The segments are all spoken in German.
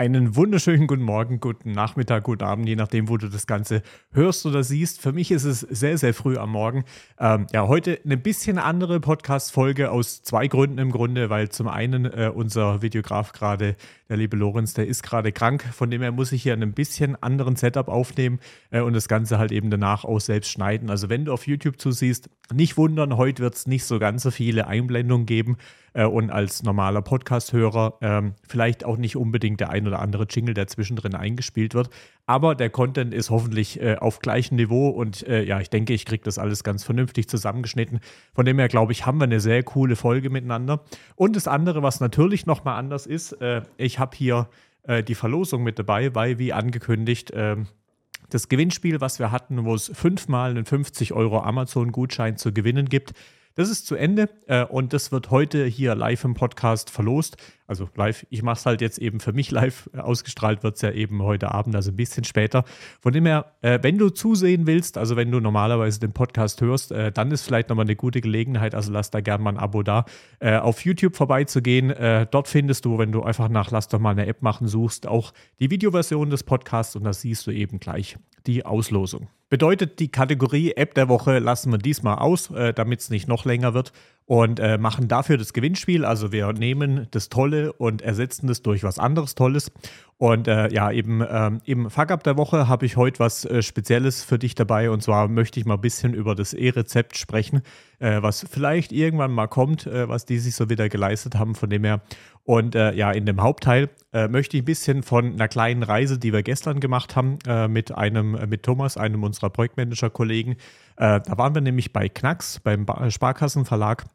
Einen wunderschönen guten Morgen, guten Nachmittag, guten Abend, je nachdem, wo du das Ganze hörst oder siehst. Für mich ist es sehr, sehr früh am Morgen. Ähm, ja, heute eine bisschen andere Podcast-Folge aus zwei Gründen im Grunde, weil zum einen äh, unser Videograf gerade, der liebe Lorenz, der ist gerade krank. Von dem her muss ich hier ein bisschen anderen Setup aufnehmen äh, und das Ganze halt eben danach auch selbst schneiden. Also, wenn du auf YouTube zusiehst, nicht wundern, heute wird es nicht so ganz so viele Einblendungen geben äh, und als normaler Podcast-Hörer ähm, vielleicht auch nicht unbedingt der ein oder andere Jingle, der zwischendrin eingespielt wird. Aber der Content ist hoffentlich äh, auf gleichem Niveau und äh, ja, ich denke, ich kriege das alles ganz vernünftig zusammengeschnitten. Von dem her, glaube ich, haben wir eine sehr coole Folge miteinander. Und das andere, was natürlich nochmal anders ist, äh, ich habe hier äh, die Verlosung mit dabei, weil, wie angekündigt, ähm, das Gewinnspiel, was wir hatten, wo es fünfmal einen 50 Euro Amazon-Gutschein zu gewinnen gibt, das ist zu Ende äh, und das wird heute hier live im Podcast verlost. Also live, ich mache es halt jetzt eben für mich live. Ausgestrahlt wird es ja eben heute Abend, also ein bisschen später. Von dem her, äh, wenn du zusehen willst, also wenn du normalerweise den Podcast hörst, äh, dann ist vielleicht nochmal eine gute Gelegenheit, also lass da gerne mal ein Abo da, äh, auf YouTube vorbeizugehen. Äh, dort findest du, wenn du einfach nach Lass doch mal eine App machen suchst, auch die Videoversion des Podcasts und da siehst du eben gleich die Auslosung. Bedeutet, die Kategorie App der Woche lassen wir diesmal aus, äh, damit es nicht noch länger wird und äh, machen dafür das Gewinnspiel. Also wir nehmen das Tolle und ersetzen das durch was anderes Tolles. Und äh, ja, eben ähm, im Fuck-Up der Woche habe ich heute was äh, Spezielles für dich dabei. Und zwar möchte ich mal ein bisschen über das E-Rezept sprechen, äh, was vielleicht irgendwann mal kommt, äh, was die sich so wieder geleistet haben, von dem her. Und äh, ja, in dem Hauptteil möchte ich ein bisschen von einer kleinen Reise, die wir gestern gemacht haben, mit einem, mit Thomas, einem unserer Projektmanager-Kollegen. da waren wir nämlich bei Knacks, beim Sparkassenverlag.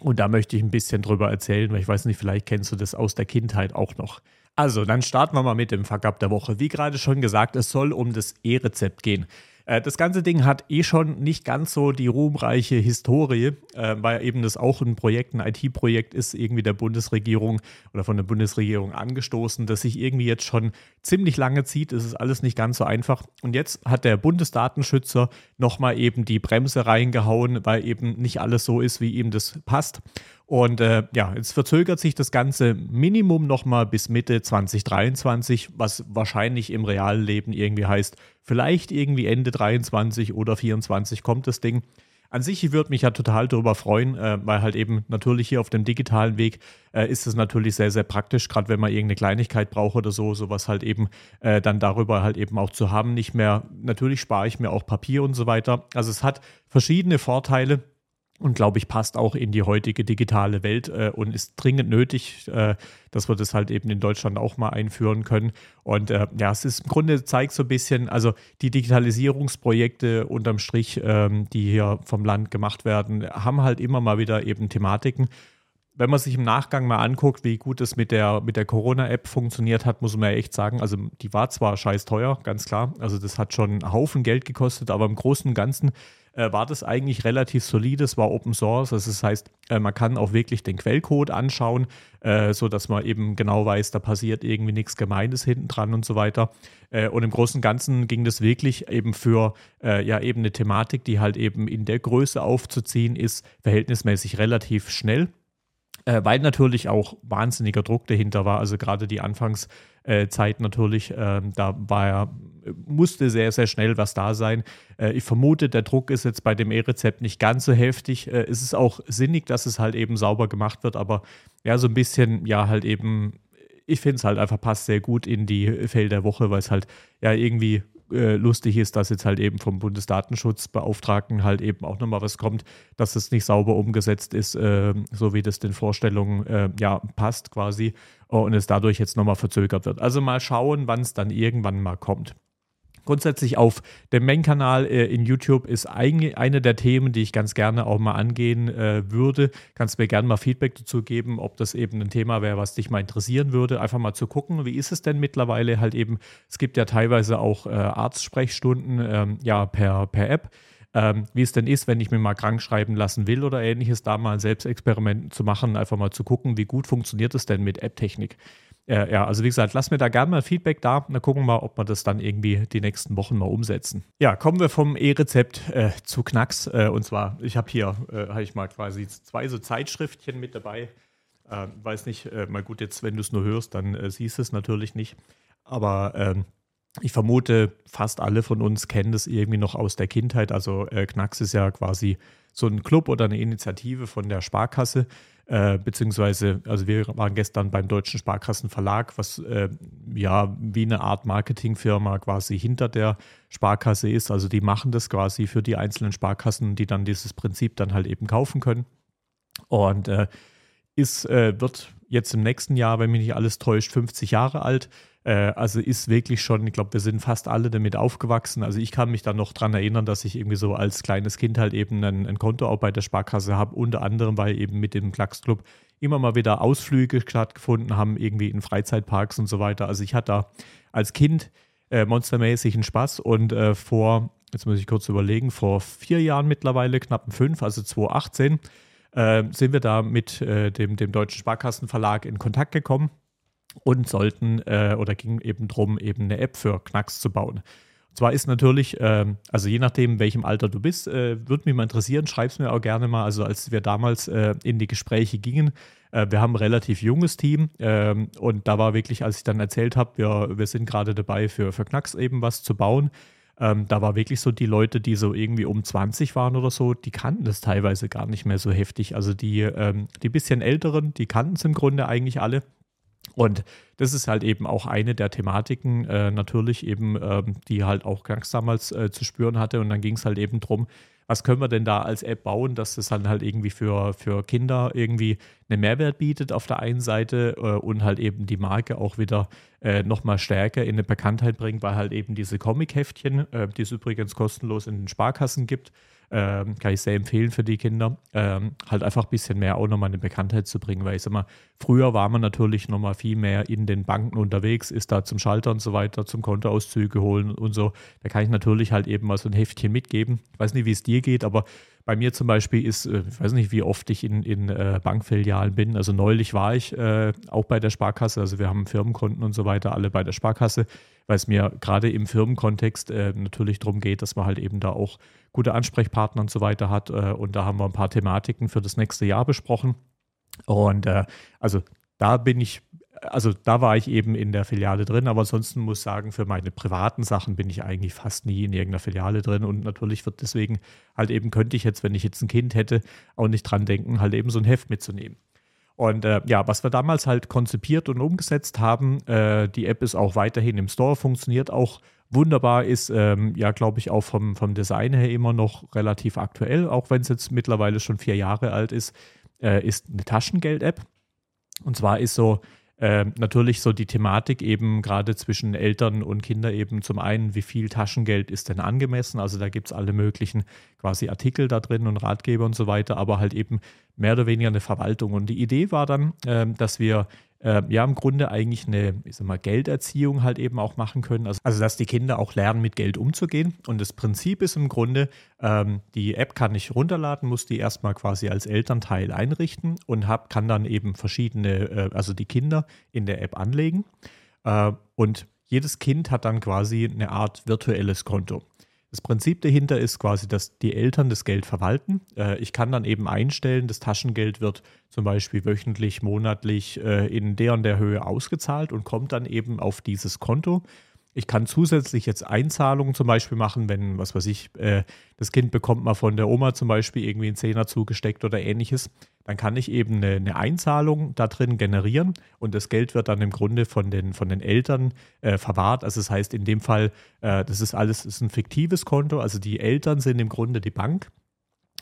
Und da möchte ich ein bisschen drüber erzählen, weil ich weiß nicht, vielleicht kennst du das aus der Kindheit auch noch. Also, dann starten wir mal mit dem Fuck-Up der Woche. Wie gerade schon gesagt, es soll um das E-Rezept gehen. Äh, das ganze Ding hat eh schon nicht ganz so die ruhmreiche Historie, äh, weil eben das auch ein Projekt, ein IT-Projekt ist, irgendwie der Bundesregierung oder von der Bundesregierung angestoßen, das sich irgendwie jetzt schon ziemlich lange zieht. Es ist alles nicht ganz so einfach. Und jetzt hat der Bundesdatenschützer nochmal eben die Bremse reingehauen, weil eben nicht alles so ist, wie ihm das passt. Und äh, ja, jetzt verzögert sich das Ganze Minimum nochmal bis Mitte 2023, was wahrscheinlich im realen Leben irgendwie heißt, vielleicht irgendwie Ende 23 oder 24 kommt das Ding. An sich, ich würde mich ja total darüber freuen, äh, weil halt eben natürlich hier auf dem digitalen Weg äh, ist es natürlich sehr, sehr praktisch, gerade wenn man irgendeine Kleinigkeit braucht oder so, sowas halt eben äh, dann darüber halt eben auch zu haben. Nicht mehr, natürlich spare ich mir auch Papier und so weiter. Also es hat verschiedene Vorteile und glaube ich, passt auch in die heutige digitale Welt äh, und ist dringend nötig, äh, dass wir das halt eben in Deutschland auch mal einführen können. Und äh, ja, es ist im Grunde zeigt so ein bisschen, also die Digitalisierungsprojekte unterm Strich, ähm, die hier vom Land gemacht werden, haben halt immer mal wieder eben Thematiken. Wenn man sich im Nachgang mal anguckt, wie gut es mit der, mit der Corona-App funktioniert hat, muss man ja echt sagen, also die war zwar scheiß teuer, ganz klar, also das hat schon einen Haufen Geld gekostet, aber im Großen und Ganzen äh, war das eigentlich relativ solide. Es war Open Source. Also das heißt, äh, man kann auch wirklich den Quellcode anschauen, äh, sodass man eben genau weiß, da passiert irgendwie nichts Gemeines hinten dran und so weiter. Äh, und im Großen und Ganzen ging das wirklich eben für äh, ja eben eine Thematik, die halt eben in der Größe aufzuziehen ist, verhältnismäßig relativ schnell äh, weil natürlich auch wahnsinniger Druck dahinter war. Also gerade die Anfangszeit natürlich, äh, da war ja, musste sehr, sehr schnell was da sein. Äh, ich vermute, der Druck ist jetzt bei dem E-Rezept nicht ganz so heftig. Äh, es ist auch sinnig, dass es halt eben sauber gemacht wird, aber ja, so ein bisschen, ja, halt eben ich finde es halt einfach passt sehr gut in die Fälle der Woche, weil es halt ja irgendwie äh, lustig ist, dass jetzt halt eben vom Bundesdatenschutzbeauftragten halt eben auch nochmal was kommt, dass es nicht sauber umgesetzt ist, äh, so wie das den Vorstellungen äh, ja passt quasi und es dadurch jetzt nochmal verzögert wird. Also mal schauen, wann es dann irgendwann mal kommt. Grundsätzlich auf dem Main-Kanal äh, in YouTube ist ein, eine der Themen, die ich ganz gerne auch mal angehen äh, würde. Kannst mir gerne mal Feedback dazu geben, ob das eben ein Thema wäre, was dich mal interessieren würde. Einfach mal zu gucken, wie ist es denn mittlerweile halt eben. Es gibt ja teilweise auch äh, Arztsprechstunden ähm, ja, per, per App. Ähm, wie es denn ist, wenn ich mir mal krank schreiben lassen will oder ähnliches, da mal Selbstexperiment zu machen, einfach mal zu gucken, wie gut funktioniert es denn mit App-Technik. Ja, ja, also wie gesagt, lass mir da gerne mal Feedback da. Dann gucken wir mal, ob wir das dann irgendwie die nächsten Wochen mal umsetzen. Ja, kommen wir vom E-Rezept äh, zu Knacks. Äh, und zwar, ich habe hier, äh, habe ich mal quasi zwei so Zeitschriftchen mit dabei. Äh, weiß nicht, äh, mal gut, jetzt, wenn du es nur hörst, dann äh, siehst du es natürlich nicht. Aber ähm, ich vermute, fast alle von uns kennen das irgendwie noch aus der Kindheit. Also äh, Knacks ist ja quasi so ein Club oder eine Initiative von der Sparkasse, äh, beziehungsweise, also wir waren gestern beim Deutschen Sparkassenverlag, was äh, ja wie eine Art Marketingfirma quasi hinter der Sparkasse ist. Also die machen das quasi für die einzelnen Sparkassen, die dann dieses Prinzip dann halt eben kaufen können. Und äh, ist, äh, wird jetzt im nächsten Jahr, wenn mich nicht alles täuscht, 50 Jahre alt. Äh, also ist wirklich schon, ich glaube, wir sind fast alle damit aufgewachsen. Also ich kann mich dann noch daran erinnern, dass ich irgendwie so als kleines Kind halt eben ein, ein Konto auch bei der Sparkasse habe, unter anderem, weil eben mit dem Klacksclub immer mal wieder Ausflüge stattgefunden haben, irgendwie in Freizeitparks und so weiter. Also ich hatte da als Kind äh, monstermäßig einen Spaß und äh, vor, jetzt muss ich kurz überlegen, vor vier Jahren mittlerweile, knapp fünf, also 2018, äh, sind wir da mit äh, dem, dem Deutschen Sparkassenverlag in Kontakt gekommen und sollten äh, oder ging eben darum, eben eine App für Knacks zu bauen. Und zwar ist natürlich, äh, also je nachdem, welchem Alter du bist, äh, würde mich mal interessieren, schreib es mir auch gerne mal. Also als wir damals äh, in die Gespräche gingen, äh, wir haben ein relativ junges Team ähm, und da war wirklich, als ich dann erzählt habe, wir, wir sind gerade dabei, für, für Knacks eben was zu bauen, ähm, da war wirklich so die Leute, die so irgendwie um 20 waren oder so, die kannten das teilweise gar nicht mehr so heftig. Also die, ähm, die bisschen älteren, die kannten es im Grunde eigentlich alle. Und das ist halt eben auch eine der Thematiken, äh, natürlich eben, ähm, die halt auch Gangs damals äh, zu spüren hatte. Und dann ging es halt eben darum, was können wir denn da als App bauen, dass es dann halt irgendwie für, für Kinder irgendwie einen Mehrwert bietet auf der einen Seite äh, und halt eben die Marke auch wieder äh, nochmal stärker in eine Bekanntheit bringt, weil halt eben diese Comic-Heftchen, äh, die es übrigens kostenlos in den Sparkassen gibt, ähm, kann ich sehr empfehlen für die Kinder, ähm, halt einfach ein bisschen mehr auch nochmal eine Bekanntheit zu bringen, weil ich sag mal, früher war man natürlich nochmal viel mehr in den Banken unterwegs, ist da zum Schalter und so weiter, zum Kontoauszüge holen und so. Da kann ich natürlich halt eben mal so ein Heftchen mitgeben. Ich weiß nicht, wie es dir geht, aber bei mir zum Beispiel ist, äh, ich weiß nicht, wie oft ich in, in äh, Bankfilialen bin. Also neulich war ich äh, auch bei der Sparkasse. Also wir haben Firmenkonten und so weiter, alle bei der Sparkasse, weil es mir gerade im Firmenkontext natürlich darum geht, dass man halt eben da auch gute Ansprechpartner und so weiter hat. Und da haben wir ein paar Thematiken für das nächste Jahr besprochen. Und also da bin ich also da war ich eben in der Filiale drin, aber ansonsten muss ich sagen, für meine privaten Sachen bin ich eigentlich fast nie in irgendeiner Filiale drin und natürlich wird deswegen halt eben könnte ich jetzt, wenn ich jetzt ein Kind hätte, auch nicht dran denken, halt eben so ein Heft mitzunehmen. Und äh, ja, was wir damals halt konzipiert und umgesetzt haben, äh, die App ist auch weiterhin im Store, funktioniert auch wunderbar, ist ähm, ja, glaube ich, auch vom, vom Design her immer noch relativ aktuell, auch wenn es jetzt mittlerweile schon vier Jahre alt ist, äh, ist eine Taschengeld-App. Und zwar ist so, ähm, natürlich so die Thematik eben gerade zwischen Eltern und Kindern eben zum einen, wie viel Taschengeld ist denn angemessen? Also da gibt es alle möglichen quasi Artikel da drin und Ratgeber und so weiter, aber halt eben mehr oder weniger eine Verwaltung. Und die Idee war dann, äh, dass wir äh, ja im Grunde eigentlich eine ich sag mal, Gelderziehung halt eben auch machen können. Also, also, dass die Kinder auch lernen, mit Geld umzugehen. Und das Prinzip ist im Grunde, ähm, die App kann ich runterladen, muss die erstmal quasi als Elternteil einrichten und hab, kann dann eben verschiedene, äh, also die Kinder in der App anlegen. Äh, und jedes Kind hat dann quasi eine Art virtuelles Konto. Das Prinzip dahinter ist quasi, dass die Eltern das Geld verwalten. Äh, ich kann dann eben einstellen, das Taschengeld wird zum Beispiel wöchentlich, monatlich äh, in der und der Höhe ausgezahlt und kommt dann eben auf dieses Konto. Ich kann zusätzlich jetzt Einzahlungen zum Beispiel machen, wenn, was weiß ich, äh, das Kind bekommt mal von der Oma zum Beispiel irgendwie einen Zehner zugesteckt oder ähnliches. Dann kann ich eben eine, eine Einzahlung da drin generieren und das Geld wird dann im Grunde von den, von den Eltern äh, verwahrt. Also das heißt in dem Fall, äh, das ist alles ist ein fiktives Konto, also die Eltern sind im Grunde die Bank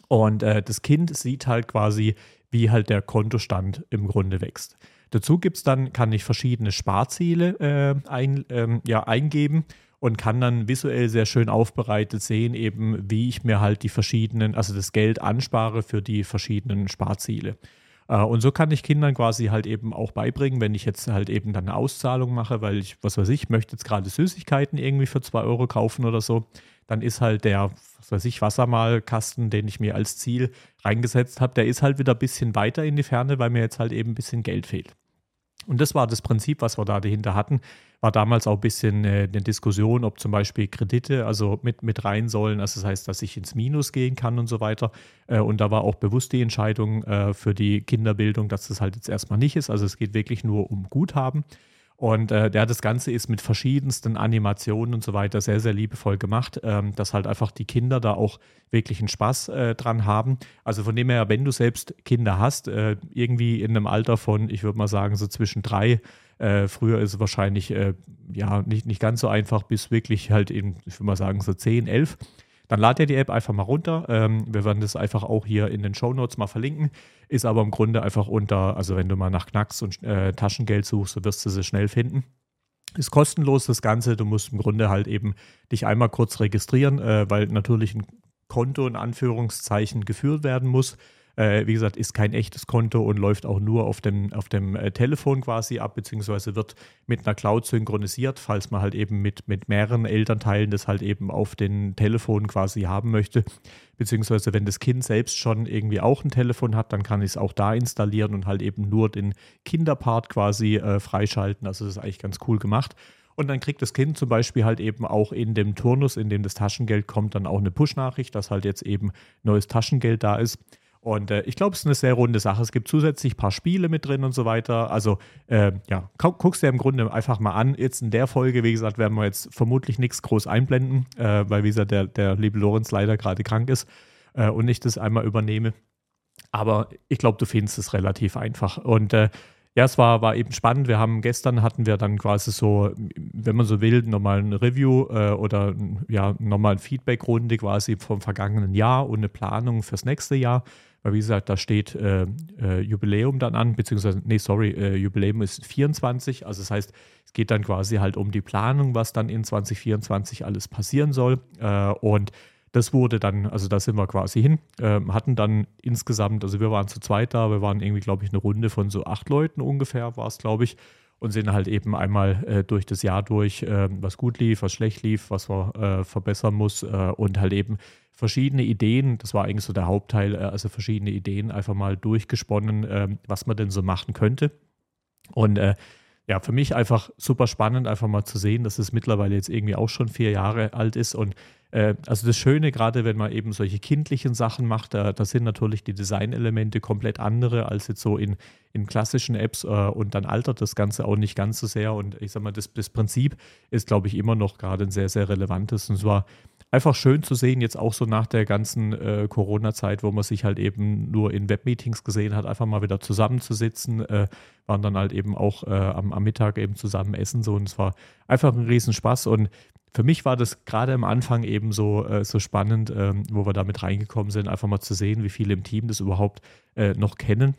und äh, das Kind sieht halt quasi, wie halt der Kontostand im Grunde wächst. Dazu gibt es dann, kann ich verschiedene Sparziele äh, ein, ähm, ja, eingeben und kann dann visuell sehr schön aufbereitet sehen, eben wie ich mir halt die verschiedenen, also das Geld anspare für die verschiedenen Sparziele. Äh, und so kann ich Kindern quasi halt eben auch beibringen, wenn ich jetzt halt eben dann eine Auszahlung mache, weil ich, was weiß ich, möchte jetzt gerade Süßigkeiten irgendwie für zwei Euro kaufen oder so, dann ist halt der, was weiß ich, Wassermalkasten, den ich mir als Ziel reingesetzt habe, der ist halt wieder ein bisschen weiter in die Ferne, weil mir jetzt halt eben ein bisschen Geld fehlt. Und das war das Prinzip, was wir da dahinter hatten. War damals auch ein bisschen äh, eine Diskussion, ob zum Beispiel Kredite also mit, mit rein sollen. Also das heißt, dass ich ins Minus gehen kann und so weiter. Äh, und da war auch bewusst die Entscheidung äh, für die Kinderbildung, dass das halt jetzt erstmal nicht ist. Also es geht wirklich nur um Guthaben. Und äh, der, das Ganze ist mit verschiedensten Animationen und so weiter sehr, sehr liebevoll gemacht, ähm, dass halt einfach die Kinder da auch wirklich einen Spaß äh, dran haben. Also von dem her, wenn du selbst Kinder hast, äh, irgendwie in einem Alter von, ich würde mal sagen, so zwischen drei, äh, früher ist es wahrscheinlich äh, ja nicht, nicht ganz so einfach, bis wirklich halt in, ich würde mal sagen, so zehn, elf dann lad dir die App einfach mal runter. Ähm, wir werden das einfach auch hier in den Show Notes mal verlinken. Ist aber im Grunde einfach unter, also wenn du mal nach Knacks und äh, Taschengeld suchst, so wirst du sie schnell finden. Ist kostenlos das Ganze. Du musst im Grunde halt eben dich einmal kurz registrieren, äh, weil natürlich ein Konto in Anführungszeichen geführt werden muss. Äh, wie gesagt, ist kein echtes Konto und läuft auch nur auf dem, auf dem äh, Telefon quasi ab, beziehungsweise wird mit einer Cloud synchronisiert, falls man halt eben mit, mit mehreren Elternteilen das halt eben auf den Telefon quasi haben möchte. Beziehungsweise wenn das Kind selbst schon irgendwie auch ein Telefon hat, dann kann ich es auch da installieren und halt eben nur den Kinderpart quasi äh, freischalten. Also das ist eigentlich ganz cool gemacht. Und dann kriegt das Kind zum Beispiel halt eben auch in dem Turnus, in dem das Taschengeld kommt, dann auch eine Push-Nachricht, dass halt jetzt eben neues Taschengeld da ist. Und äh, ich glaube, es ist eine sehr runde Sache. Es gibt zusätzlich ein paar Spiele mit drin und so weiter. Also, äh, ja, guckst dir im Grunde einfach mal an. Jetzt in der Folge, wie gesagt, werden wir jetzt vermutlich nichts groß einblenden, äh, weil, wie gesagt, der, der liebe Lorenz leider gerade krank ist äh, und ich das einmal übernehme. Aber ich glaube, du findest es relativ einfach. Und äh, ja, es war, war eben spannend. Wir haben gestern hatten wir dann quasi so, wenn man so will, nochmal ein Review äh, oder ja, nochmal eine Feedback-Runde quasi vom vergangenen Jahr und eine Planung fürs nächste Jahr. Weil, wie gesagt, da steht äh, äh, Jubiläum dann an, beziehungsweise, nee, sorry, äh, Jubiläum ist 24. Also, das heißt, es geht dann quasi halt um die Planung, was dann in 2024 alles passieren soll. Äh, und das wurde dann, also da sind wir quasi hin, ähm, hatten dann insgesamt, also wir waren zu zweit da, wir waren irgendwie, glaube ich, eine Runde von so acht Leuten ungefähr, war es, glaube ich und sind halt eben einmal äh, durch das Jahr durch, äh, was gut lief, was schlecht lief, was man äh, verbessern muss äh, und halt eben verschiedene Ideen, das war eigentlich so der Hauptteil, äh, also verschiedene Ideen einfach mal durchgesponnen, ähm, was man denn so machen könnte. Und äh, ja, für mich einfach super spannend, einfach mal zu sehen, dass es mittlerweile jetzt irgendwie auch schon vier Jahre alt ist und also das Schöne, gerade wenn man eben solche kindlichen Sachen macht, da, da sind natürlich die Designelemente komplett andere als jetzt so in, in klassischen Apps äh, und dann altert das Ganze auch nicht ganz so sehr. Und ich sag mal, das, das Prinzip ist, glaube ich, immer noch gerade ein sehr, sehr relevantes. Und es war einfach schön zu sehen, jetzt auch so nach der ganzen äh, Corona-Zeit, wo man sich halt eben nur in Webmeetings gesehen hat, einfach mal wieder zusammenzusitzen, äh, waren dann halt eben auch äh, am, am, Mittag eben zusammen essen so und es war einfach ein Riesenspaß und für mich war das gerade am Anfang eben so, äh, so spannend, ähm, wo wir damit reingekommen sind, einfach mal zu sehen, wie viele im Team das überhaupt äh, noch kennen.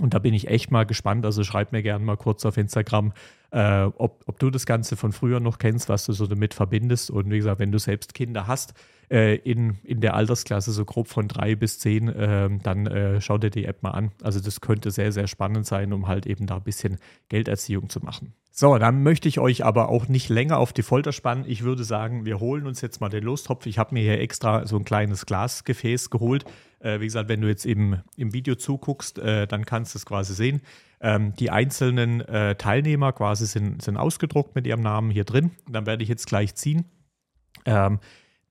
Und da bin ich echt mal gespannt. Also schreib mir gerne mal kurz auf Instagram, äh, ob, ob du das Ganze von früher noch kennst, was du so damit verbindest. Und wie gesagt, wenn du selbst Kinder hast, äh, in, in der Altersklasse so grob von drei bis zehn, äh, dann äh, schau dir die App mal an. Also das könnte sehr, sehr spannend sein, um halt eben da ein bisschen Gelderziehung zu machen. So, dann möchte ich euch aber auch nicht länger auf die Folter spannen. Ich würde sagen, wir holen uns jetzt mal den Lostopf. Ich habe mir hier extra so ein kleines Glasgefäß geholt. Äh, wie gesagt, wenn du jetzt eben im Video zuguckst, äh, dann kannst du es quasi sehen. Ähm, die einzelnen äh, Teilnehmer quasi sind, sind ausgedruckt mit ihrem Namen hier drin. Dann werde ich jetzt gleich ziehen. Ähm,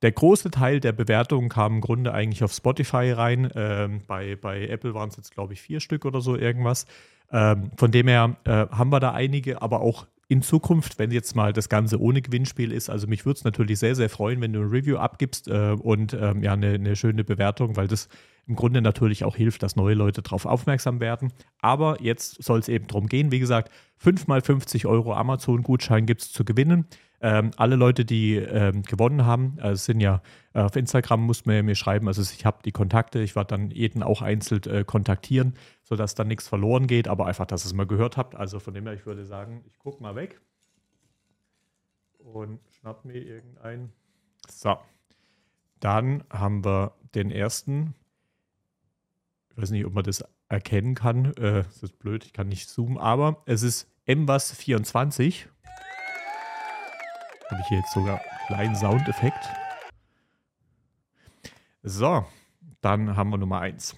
der große Teil der Bewertungen kam im Grunde eigentlich auf Spotify rein. Ähm, bei, bei Apple waren es jetzt, glaube ich, vier Stück oder so irgendwas. Ähm, von dem her äh, haben wir da einige, aber auch in Zukunft, wenn jetzt mal das Ganze ohne Gewinnspiel ist, also mich würde es natürlich sehr, sehr freuen, wenn du ein Review abgibst äh, und ähm, ja, eine, eine, schöne Bewertung, weil das im Grunde natürlich auch hilft, dass neue Leute darauf aufmerksam werden. Aber jetzt soll es eben darum gehen, wie gesagt, 5 mal 50 Euro Amazon-Gutschein gibt es zu gewinnen. Ähm, alle Leute, die ähm, gewonnen haben, äh, sind ja äh, auf Instagram, muss man mir schreiben. Also ich habe die Kontakte, ich werde dann jeden auch einzeln äh, kontaktieren, sodass dann nichts verloren geht, aber einfach, dass ihr es mal gehört habt. Also von dem her, ich würde sagen, ich gucke mal weg und schnapp mir irgendein. So, dann haben wir den ersten. Ich weiß nicht, ob man das erkennen kann. Äh, das ist blöd, ich kann nicht zoomen, aber es ist MWAS24. Habe ich hier jetzt sogar einen kleinen Soundeffekt. So, dann haben wir Nummer 1.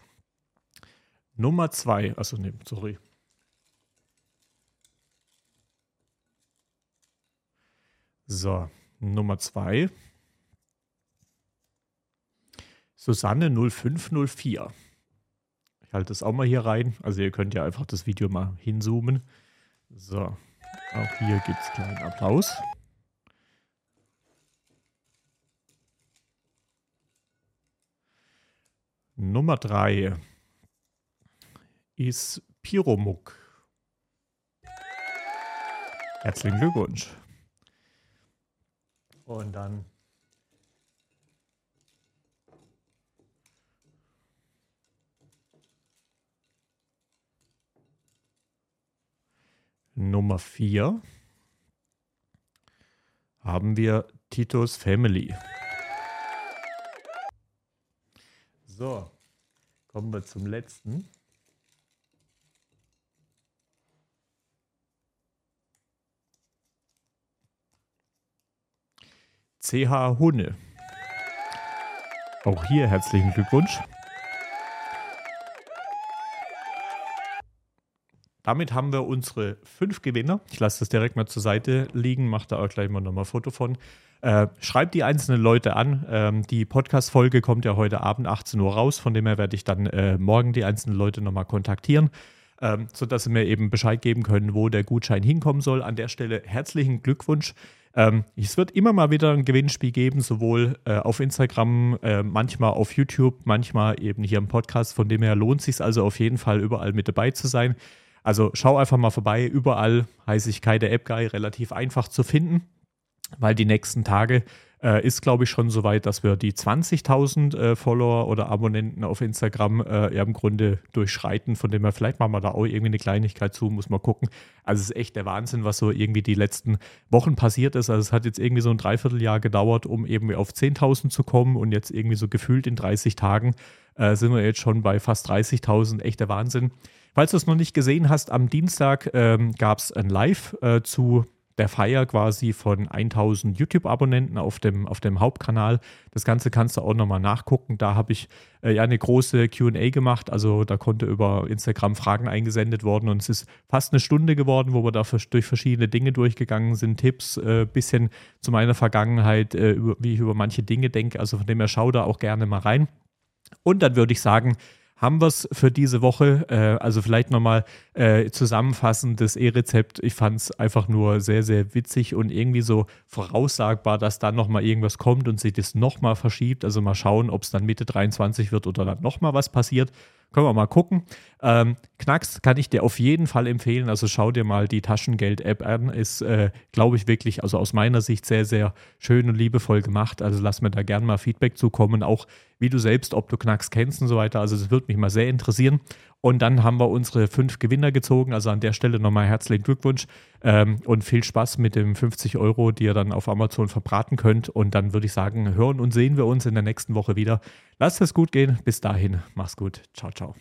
Nummer 2, also ne, sorry. So, Nummer 2. Susanne 0504. Ich halte das auch mal hier rein. Also ihr könnt ja einfach das Video mal hinzoomen. So, auch hier gibt es kleinen Applaus. Nummer 3 ist Piromuk. Herzlichen Glückwunsch. Und dann Nummer 4 haben wir Titos Family. So, kommen wir zum letzten. CH Hunne. Auch hier herzlichen Glückwunsch. Damit haben wir unsere fünf Gewinner. Ich lasse das direkt mal zur Seite liegen, mache da auch gleich mal nochmal ein Foto von. Äh, schreibt die einzelnen Leute an. Ähm, die Podcast-Folge kommt ja heute Abend 18 Uhr raus, von dem her werde ich dann äh, morgen die einzelnen Leute nochmal kontaktieren, ähm, sodass sie mir eben Bescheid geben können, wo der Gutschein hinkommen soll. An der Stelle herzlichen Glückwunsch. Ähm, es wird immer mal wieder ein Gewinnspiel geben, sowohl äh, auf Instagram, äh, manchmal auf YouTube, manchmal eben hier im Podcast. Von dem her lohnt es sich also auf jeden Fall überall mit dabei zu sein. Also schau einfach mal vorbei. Überall heiße ich Kai der App Guy, relativ einfach zu finden, weil die nächsten Tage äh, ist, glaube ich, schon so weit, dass wir die 20.000 äh, Follower oder Abonnenten auf Instagram äh, im Grunde durchschreiten. Von dem her, vielleicht machen wir da auch irgendwie eine Kleinigkeit zu, muss man gucken. Also es ist echt der Wahnsinn, was so irgendwie die letzten Wochen passiert ist. Also es hat jetzt irgendwie so ein Dreivierteljahr gedauert, um irgendwie auf 10.000 zu kommen und jetzt irgendwie so gefühlt in 30 Tagen äh, sind wir jetzt schon bei fast 30.000. Echt der Wahnsinn. Falls du es noch nicht gesehen hast, am Dienstag ähm, gab es ein Live äh, zu der Feier quasi von 1000 YouTube-Abonnenten auf dem, auf dem Hauptkanal. Das Ganze kannst du auch nochmal nachgucken. Da habe ich äh, ja eine große QA gemacht. Also da konnte über Instagram Fragen eingesendet worden und es ist fast eine Stunde geworden, wo wir da durch verschiedene Dinge durchgegangen sind. Tipps, äh, bisschen zu meiner Vergangenheit, äh, über, wie ich über manche Dinge denke. Also von dem her schau da auch gerne mal rein. Und dann würde ich sagen, haben wir es für diese Woche. Äh, also vielleicht nochmal äh, zusammenfassend das E-Rezept. Ich fand es einfach nur sehr, sehr witzig und irgendwie so voraussagbar, dass dann nochmal irgendwas kommt und sich das nochmal verschiebt. Also mal schauen, ob es dann Mitte 23 wird oder dann nochmal was passiert. Können wir mal gucken. Ähm, Knacks kann ich dir auf jeden Fall empfehlen. Also schau dir mal die Taschengeld-App an. Ist, äh, glaube ich, wirklich, also aus meiner Sicht sehr, sehr schön und liebevoll gemacht. Also lass mir da gerne mal Feedback zukommen. Auch wie du selbst, ob du Knacks kennst und so weiter. Also das würde mich mal sehr interessieren. Und dann haben wir unsere fünf Gewinner gezogen. Also an der Stelle nochmal herzlichen Glückwunsch ähm, und viel Spaß mit dem 50 Euro, die ihr dann auf Amazon verbraten könnt. Und dann würde ich sagen, hören und sehen wir uns in der nächsten Woche wieder. Lasst es gut gehen. Bis dahin, mach's gut. Ciao, ciao.